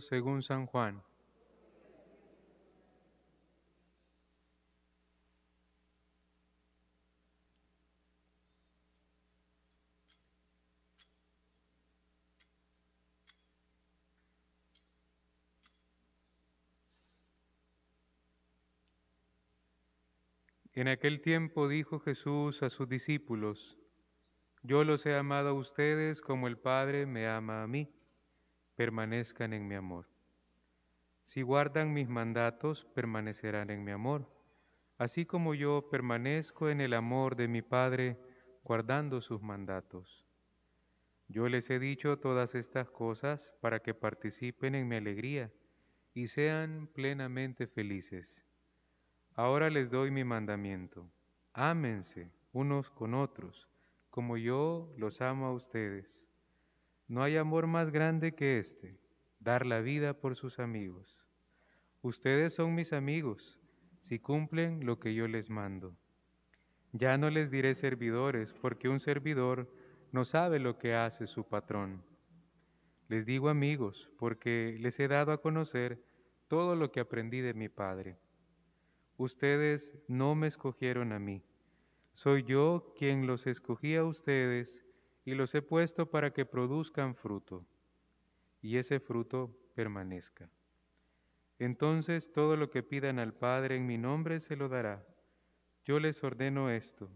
Según San Juan. En aquel tiempo dijo Jesús a sus discípulos, Yo los he amado a ustedes como el Padre me ama a mí, permanezcan en mi amor. Si guardan mis mandatos, permanecerán en mi amor, así como yo permanezco en el amor de mi Padre, guardando sus mandatos. Yo les he dicho todas estas cosas para que participen en mi alegría y sean plenamente felices. Ahora les doy mi mandamiento. Ámense unos con otros, como yo los amo a ustedes. No hay amor más grande que este, dar la vida por sus amigos. Ustedes son mis amigos si cumplen lo que yo les mando. Ya no les diré servidores, porque un servidor no sabe lo que hace su patrón. Les digo amigos, porque les he dado a conocer todo lo que aprendí de mi Padre. Ustedes no me escogieron a mí. Soy yo quien los escogí a ustedes y los he puesto para que produzcan fruto, y ese fruto permanezca. Entonces todo lo que pidan al Padre en mi nombre se lo dará. Yo les ordeno esto,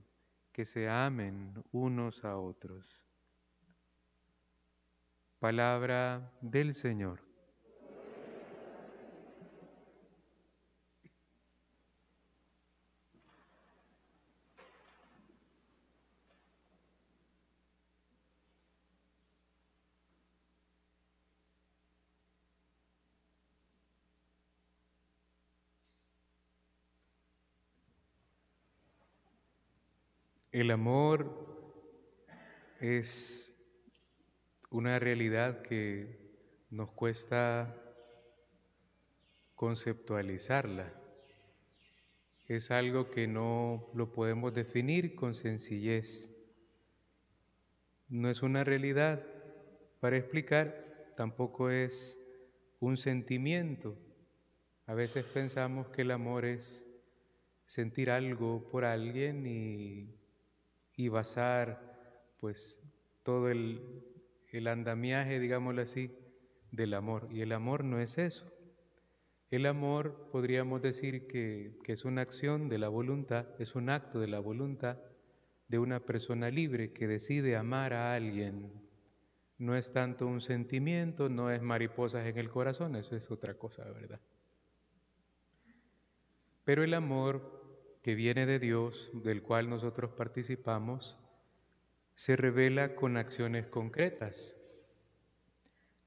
que se amen unos a otros. Palabra del Señor. El amor es una realidad que nos cuesta conceptualizarla. Es algo que no lo podemos definir con sencillez. No es una realidad para explicar, tampoco es un sentimiento. A veces pensamos que el amor es sentir algo por alguien y y basar pues todo el, el andamiaje, digámoslo así, del amor. Y el amor no es eso. El amor podríamos decir que, que, es una acción de la voluntad, es un acto de la voluntad de una persona libre que decide amar a alguien. No es tanto un sentimiento, no es mariposas en el corazón, eso es otra cosa, ¿verdad? Pero el amor que viene de Dios, del cual nosotros participamos, se revela con acciones concretas.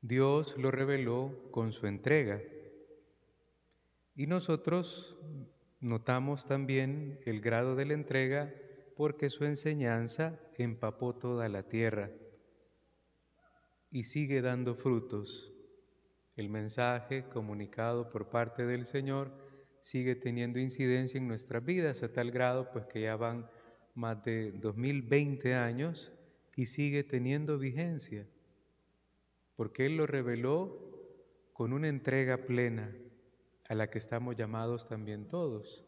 Dios lo reveló con su entrega. Y nosotros notamos también el grado de la entrega porque su enseñanza empapó toda la tierra y sigue dando frutos. El mensaje comunicado por parte del Señor sigue teniendo incidencia en nuestras vidas a tal grado pues que ya van más de 2020 años y sigue teniendo vigencia, porque Él lo reveló con una entrega plena a la que estamos llamados también todos.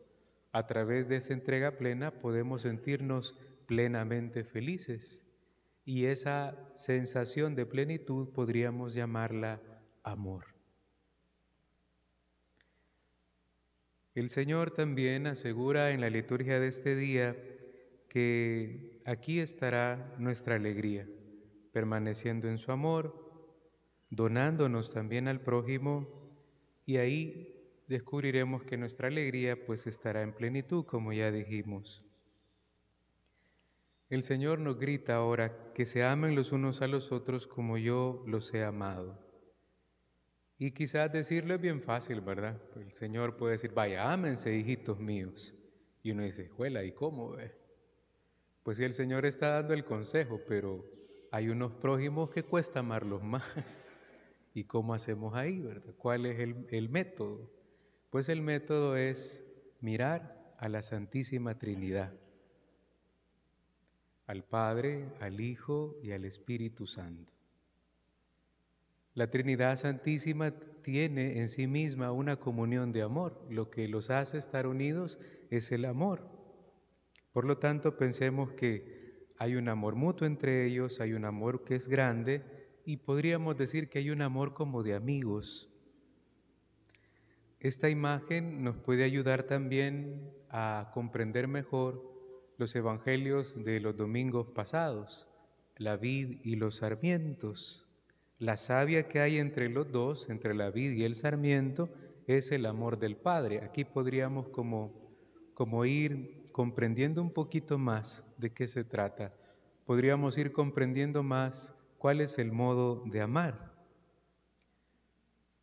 A través de esa entrega plena podemos sentirnos plenamente felices y esa sensación de plenitud podríamos llamarla amor. El Señor también asegura en la liturgia de este día que aquí estará nuestra alegría, permaneciendo en su amor, donándonos también al prójimo y ahí descubriremos que nuestra alegría pues estará en plenitud, como ya dijimos. El Señor nos grita ahora que se amen los unos a los otros como yo los he amado. Y quizás decirlo es bien fácil, ¿verdad? El Señor puede decir, vaya, ámense, hijitos míos. Y uno dice, juela, ¿y cómo? Pues sí, el Señor está dando el consejo, pero hay unos prójimos que cuesta amarlos más. ¿Y cómo hacemos ahí, verdad? ¿Cuál es el, el método? Pues el método es mirar a la Santísima Trinidad, al Padre, al Hijo y al Espíritu Santo. La Trinidad Santísima tiene en sí misma una comunión de amor. Lo que los hace estar unidos es el amor. Por lo tanto, pensemos que hay un amor mutuo entre ellos, hay un amor que es grande y podríamos decir que hay un amor como de amigos. Esta imagen nos puede ayudar también a comprender mejor los evangelios de los domingos pasados, la vid y los sarmientos. La savia que hay entre los dos, entre la vid y el sarmiento, es el amor del Padre. Aquí podríamos como, como ir comprendiendo un poquito más de qué se trata. Podríamos ir comprendiendo más cuál es el modo de amar.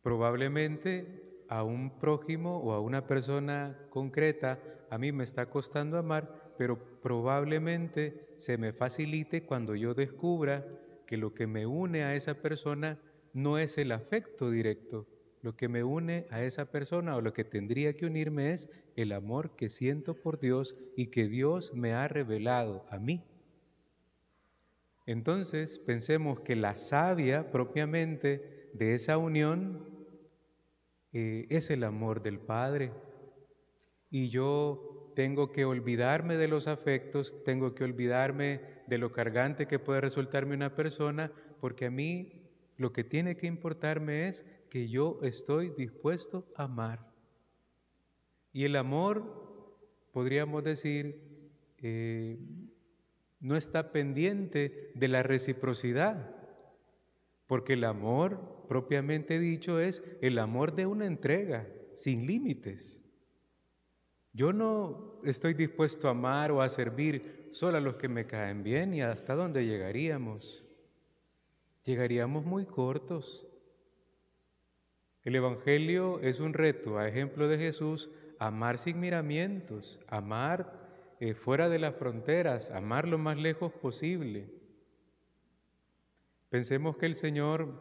Probablemente a un prójimo o a una persona concreta a mí me está costando amar, pero probablemente se me facilite cuando yo descubra que lo que me une a esa persona no es el afecto directo. Lo que me une a esa persona o lo que tendría que unirme es el amor que siento por Dios y que Dios me ha revelado a mí. Entonces pensemos que la savia propiamente de esa unión eh, es el amor del Padre. Y yo tengo que olvidarme de los afectos, tengo que olvidarme de lo cargante que puede resultarme una persona, porque a mí lo que tiene que importarme es que yo estoy dispuesto a amar. Y el amor, podríamos decir, eh, no está pendiente de la reciprocidad, porque el amor, propiamente dicho, es el amor de una entrega sin límites. Yo no estoy dispuesto a amar o a servir solo a los que me caen bien y hasta dónde llegaríamos. Llegaríamos muy cortos. El Evangelio es un reto, a ejemplo de Jesús, amar sin miramientos, amar eh, fuera de las fronteras, amar lo más lejos posible. Pensemos que el Señor,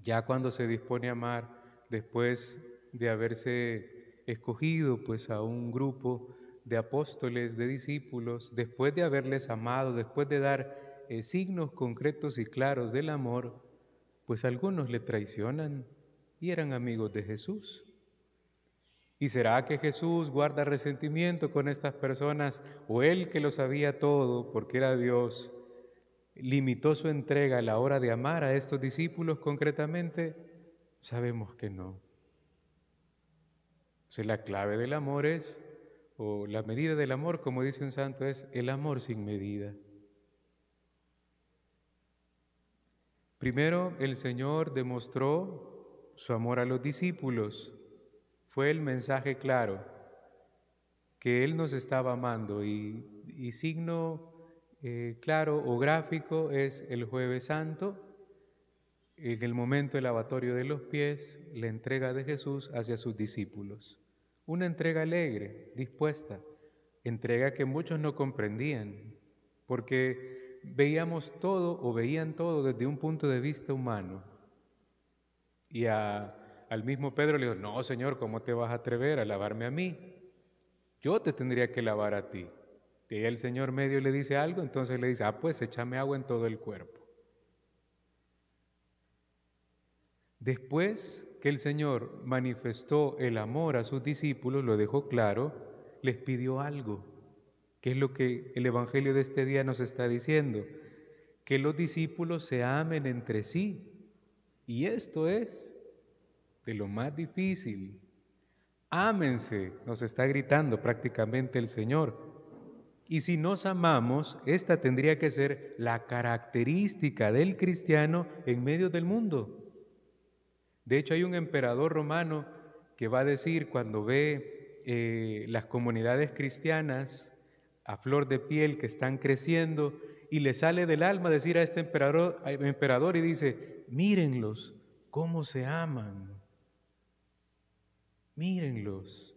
ya cuando se dispone a amar, después de haberse escogido pues a un grupo de apóstoles, de discípulos, después de haberles amado, después de dar eh, signos concretos y claros del amor, pues algunos le traicionan y eran amigos de Jesús. ¿Y será que Jesús guarda resentimiento con estas personas o él que lo sabía todo porque era Dios, limitó su entrega a la hora de amar a estos discípulos concretamente? Sabemos que no. La clave del amor es, o la medida del amor, como dice un santo, es el amor sin medida. Primero, el Señor demostró su amor a los discípulos fue el mensaje claro que Él nos estaba amando y, signo eh, claro o gráfico es el jueves santo, en el momento del lavatorio de los pies, la entrega de Jesús hacia sus discípulos. Una entrega alegre, dispuesta, entrega que muchos no comprendían, porque veíamos todo o veían todo desde un punto de vista humano. Y a al mismo Pedro le dijo, no, Señor, ¿cómo te vas a atrever a lavarme a mí? Yo te tendría que lavar a ti. Y el Señor medio le dice algo, entonces le dice, ah, pues échame agua en todo el cuerpo. Después que el Señor manifestó el amor a sus discípulos, lo dejó claro, les pidió algo, que es lo que el Evangelio de este día nos está diciendo, que los discípulos se amen entre sí. Y esto es de lo más difícil. Ámense, nos está gritando prácticamente el Señor. Y si nos amamos, esta tendría que ser la característica del cristiano en medio del mundo. De hecho, hay un emperador romano que va a decir cuando ve eh, las comunidades cristianas a flor de piel que están creciendo y le sale del alma decir a este emperador, emperador y dice, mírenlos, cómo se aman. Mírenlos.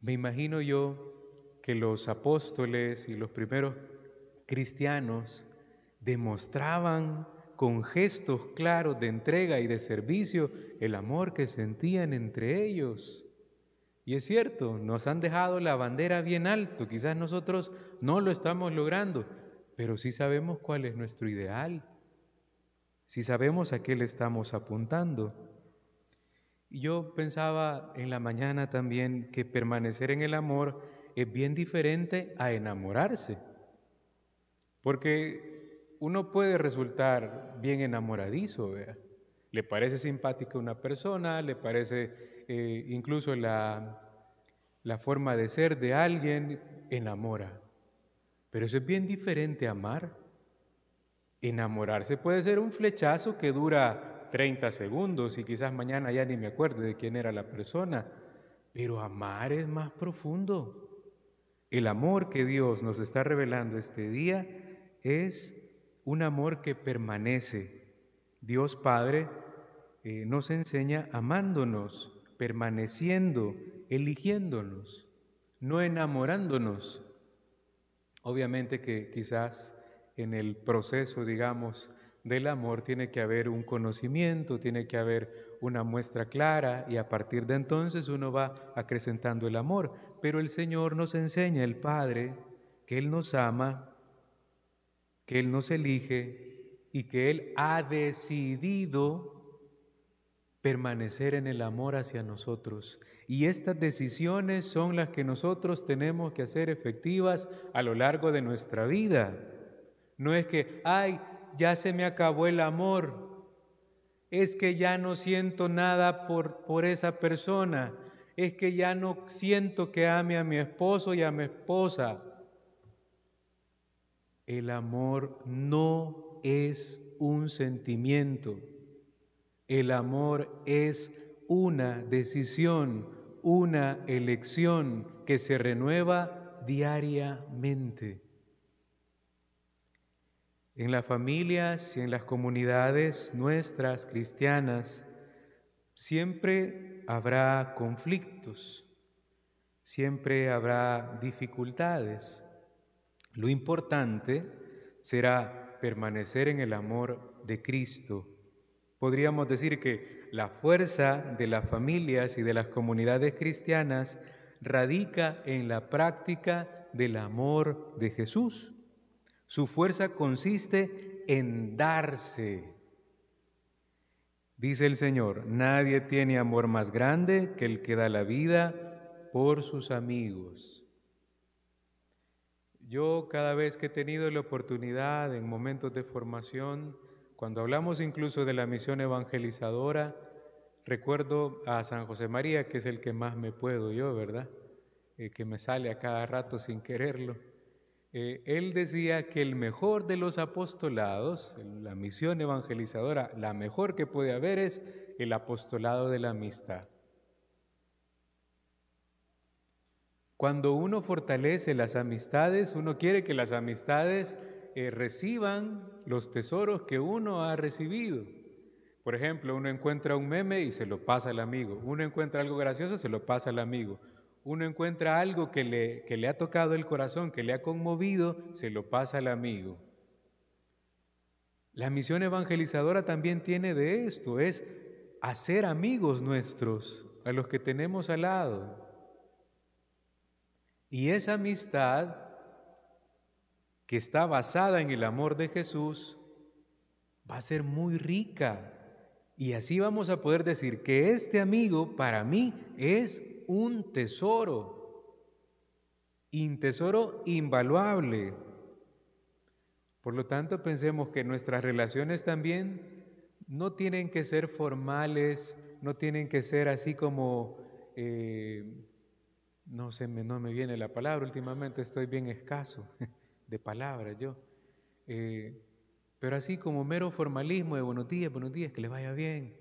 Me imagino yo que los apóstoles y los primeros cristianos demostraban con gestos claros de entrega y de servicio el amor que sentían entre ellos. Y es cierto, nos han dejado la bandera bien alto, quizás nosotros no lo estamos logrando, pero sí sabemos cuál es nuestro ideal. si sabemos a qué le estamos apuntando. Y yo pensaba en la mañana también que permanecer en el amor es bien diferente a enamorarse, porque uno puede resultar bien enamoradizo, le parece simpática una persona, le parece eh, incluso la, la forma de ser de alguien, enamora. Pero eso es bien diferente a amar. Enamorarse puede ser un flechazo que dura 30 segundos y quizás mañana ya ni me acuerde de quién era la persona, pero amar es más profundo. El amor que Dios nos está revelando este día es un amor que permanece. Dios Padre eh, nos enseña amándonos, permaneciendo, eligiéndonos, no enamorándonos. Obviamente que quizás en el proceso, digamos, del amor tiene que haber un conocimiento, tiene que haber una muestra clara y a partir de entonces uno va acrecentando el amor. Pero el Señor nos enseña, el Padre, que Él nos ama, que Él nos elige y que Él ha decidido permanecer en el amor hacia nosotros. Y estas decisiones son las que nosotros tenemos que hacer efectivas a lo largo de nuestra vida. No es que, ay, ya se me acabó el amor, es que ya no siento nada por, por esa persona, es que ya no siento que ame a mi esposo y a mi esposa. El amor no es un sentimiento, el amor es una decisión, una elección que se renueva diariamente. En las familias y en las comunidades nuestras cristianas siempre habrá conflictos, siempre habrá dificultades. Lo importante será permanecer en el amor de Cristo. Podríamos decir que la fuerza de las familias y de las comunidades cristianas radica en la práctica del amor de Jesús. Su fuerza consiste en darse. Dice el Señor, nadie tiene amor más grande que el que da la vida por sus amigos. Yo cada vez que he tenido la oportunidad en momentos de formación, cuando hablamos incluso de la misión evangelizadora, recuerdo a San José María, que es el que más me puedo yo, ¿verdad? Eh, que me sale a cada rato sin quererlo. Eh, él decía que el mejor de los apostolados, la misión evangelizadora, la mejor que puede haber es el apostolado de la amistad. Cuando uno fortalece las amistades, uno quiere que las amistades eh, reciban los tesoros que uno ha recibido. Por ejemplo, uno encuentra un meme y se lo pasa al amigo. Uno encuentra algo gracioso, se lo pasa al amigo uno encuentra algo que le, que le ha tocado el corazón, que le ha conmovido, se lo pasa al amigo. La misión evangelizadora también tiene de esto, es hacer amigos nuestros, a los que tenemos al lado. Y esa amistad que está basada en el amor de Jesús va a ser muy rica. Y así vamos a poder decir que este amigo para mí es un tesoro, un tesoro invaluable. Por lo tanto, pensemos que nuestras relaciones también no tienen que ser formales, no tienen que ser así como, eh, no sé, no me viene la palabra, últimamente estoy bien escaso de palabras yo, eh, pero así como mero formalismo de buenos días, buenos días, que le vaya bien.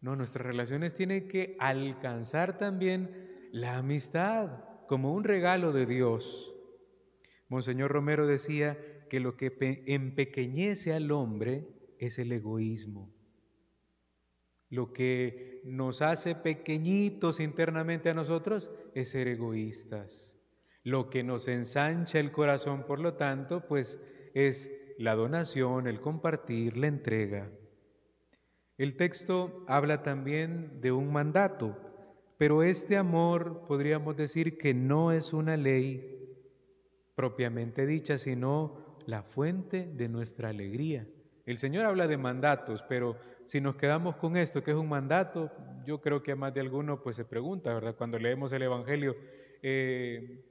No, nuestras relaciones tienen que alcanzar también la amistad como un regalo de Dios. Monseñor Romero decía que lo que empequeñece al hombre es el egoísmo. Lo que nos hace pequeñitos internamente a nosotros es ser egoístas. Lo que nos ensancha el corazón, por lo tanto, pues es la donación, el compartir, la entrega. El texto habla también de un mandato, pero este amor podríamos decir que no es una ley propiamente dicha, sino la fuente de nuestra alegría. El Señor habla de mandatos, pero si nos quedamos con esto, que es un mandato, yo creo que más de alguno pues se pregunta, ¿verdad? Cuando leemos el Evangelio, eh,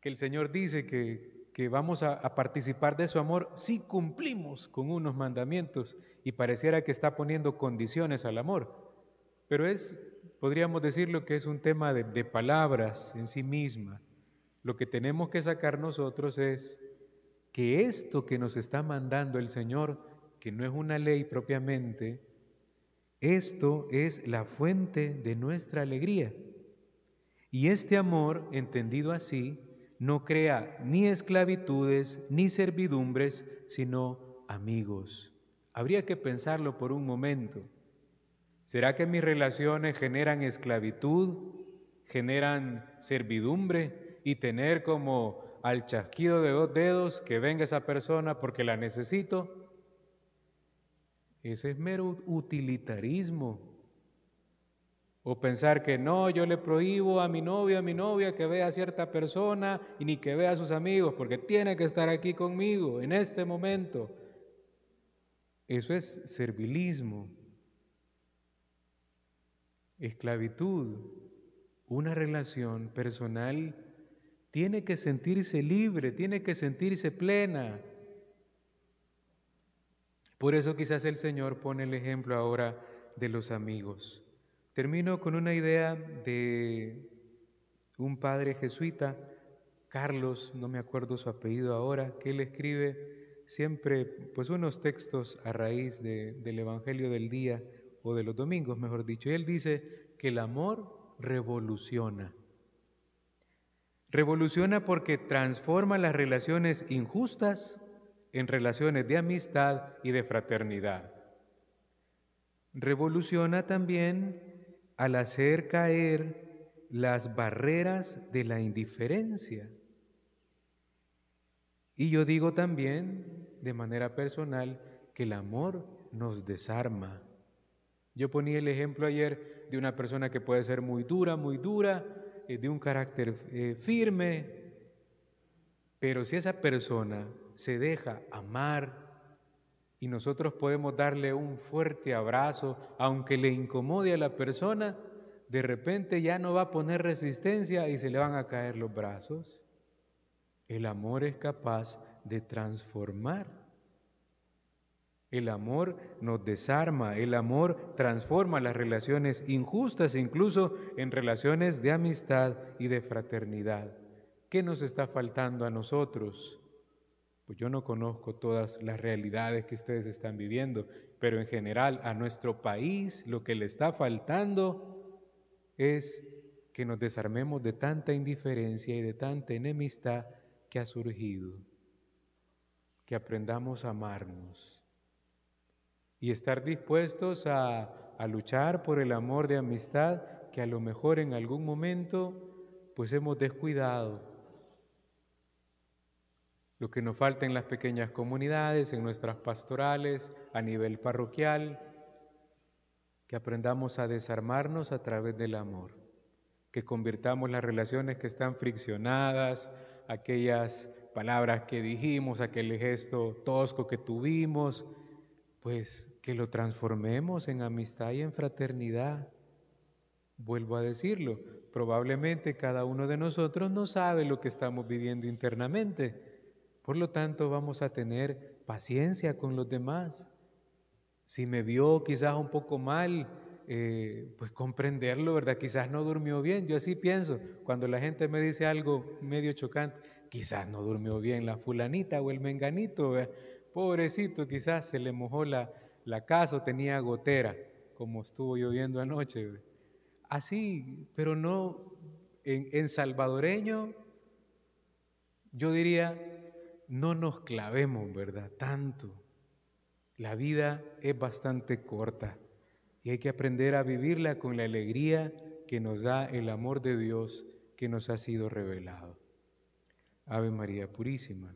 que el Señor dice que, que vamos a, participar de su amor si cumplimos con unos mandamientos y pareciera que está poniendo condiciones al amor. Pero es, podríamos decirlo que es un tema de palabras en sí misma. Lo que tenemos que sacar nosotros es que esto que nos está mandando el Señor, que no es una ley propiamente, esto es la fuente de nuestra alegría. Y este amor, entendido así, no crea ni esclavitudes ni servidumbres, sino amigos. Habría que pensarlo por un momento. ¿Será que mis relaciones generan esclavitud, generan servidumbre y tener como al chasquido de dos dedos que venga esa persona porque la necesito? Ese es mero utilitarismo. O pensar que no, yo le prohíbo a mi novio, a mi novia que vea a cierta persona y ni que vea a sus amigos, porque tiene que estar aquí conmigo en este momento. Eso es servilismo esclavitud, una relación personal, tiene que sentirse libre, tiene que sentirse plena. Por eso quizás el Señor pone el ejemplo ahora de los amigos. Termino con una idea de un padre jesuita, Carlos, no me acuerdo su apellido ahora, que él escribe siempre pues unos textos a raíz de, del Evangelio del día o de los domingos, mejor dicho. Él dice que el amor revoluciona. Revoluciona porque transforma las relaciones injustas en relaciones de amistad y de fraternidad. Revoluciona también al hacer caer las barreras de la indiferencia. Y yo digo también, de manera personal, que el amor nos desarma. Yo ponía el ejemplo ayer de una persona que puede ser muy dura, muy dura, eh, de un carácter eh, firme, pero si esa persona se deja amar y nosotros podemos darle un fuerte abrazo, aunque le incomode a la persona, de repente ya no va a poner resistencia y se le van a caer los brazos. El amor es capaz de transformar. El amor nos desarma, el amor transforma las relaciones injustas, incluso en relaciones de amistad y de fraternidad. ¿Qué nos está faltando a nosotros? Pues yo no conozco todas las realidades que ustedes están viviendo, pero en general a nuestro país lo que le está faltando es que nos desarmemos de tanta indiferencia y de tanta enemistad que ha surgido, que aprendamos a amarnos y estar dispuestos a, luchar por el amor de amistad que a lo mejor en algún momento pues hemos descuidado. Lo que nos falta en las pequeñas comunidades, en nuestras pastorales, a nivel parroquial, que aprendamos a desarmarnos a través del amor, que convirtamos las relaciones que están friccionadas, aquellas palabras que dijimos, aquel gesto tosco que tuvimos, pues que lo transformemos en amistad y en fraternidad. Vuelvo a decirlo, probablemente cada uno de nosotros no sabe lo que estamos viviendo internamente, por lo tanto vamos a tener paciencia con los demás. Si me vio quizás un poco mal, eh, pues comprenderlo, ¿verdad? Quizás no durmió bien, yo así pienso, cuando la gente me dice algo medio chocante, quizás no durmió bien la fulanita o el menganito, ¿verdad? Pobrecito, quizás se le mojó la, la casa o tenía gotera, como estuvo lloviendo anoche. Así, pero no en, en salvadoreño, yo diría, no nos clavemos, ¿verdad? Tanto. La vida es bastante corta y hay que aprender a vivirla con la alegría que nos da el amor de Dios que nos ha sido revelado. Ave María Purísima.